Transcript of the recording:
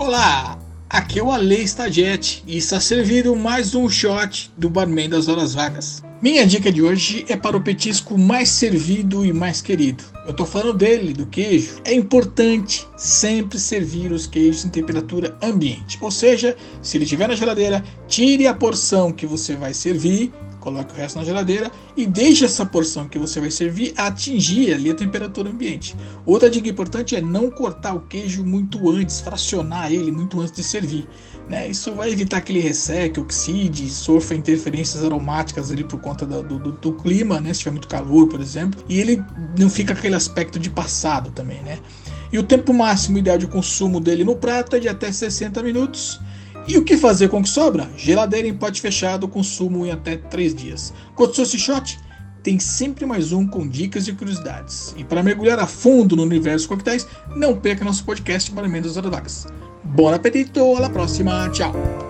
Olá, aqui é o Ale Stagiete e está servindo mais um shot do Barman das Horas Vagas. Minha dica de hoje é para o petisco mais servido e mais querido. Eu estou falando dele, do queijo. É importante sempre servir os queijos em temperatura ambiente. Ou seja, se ele estiver na geladeira, tire a porção que você vai servir coloque o resto na geladeira e deixe essa porção que você vai servir atingir ali a temperatura ambiente. Outra dica importante é não cortar o queijo muito antes, fracionar ele muito antes de servir. Né? Isso vai evitar aquele resseque, oxide, sofra interferências aromáticas ali por conta do, do, do, clima, né? se tiver muito calor, por exemplo, e ele não fica aquele aspecto de passado também. Né? E o tempo máximo ideal de consumo dele no prato é de até 60 minutos e o que fazer com o que sobra? Geladeira em pote fechado, consumo em até 3 dias. Kotsushi Shot tem sempre mais um com dicas e curiosidades. E para mergulhar a fundo no universo coquetéis, não perca nosso podcast para Mendes Vagas. Bom apetito, até a próxima, tchau!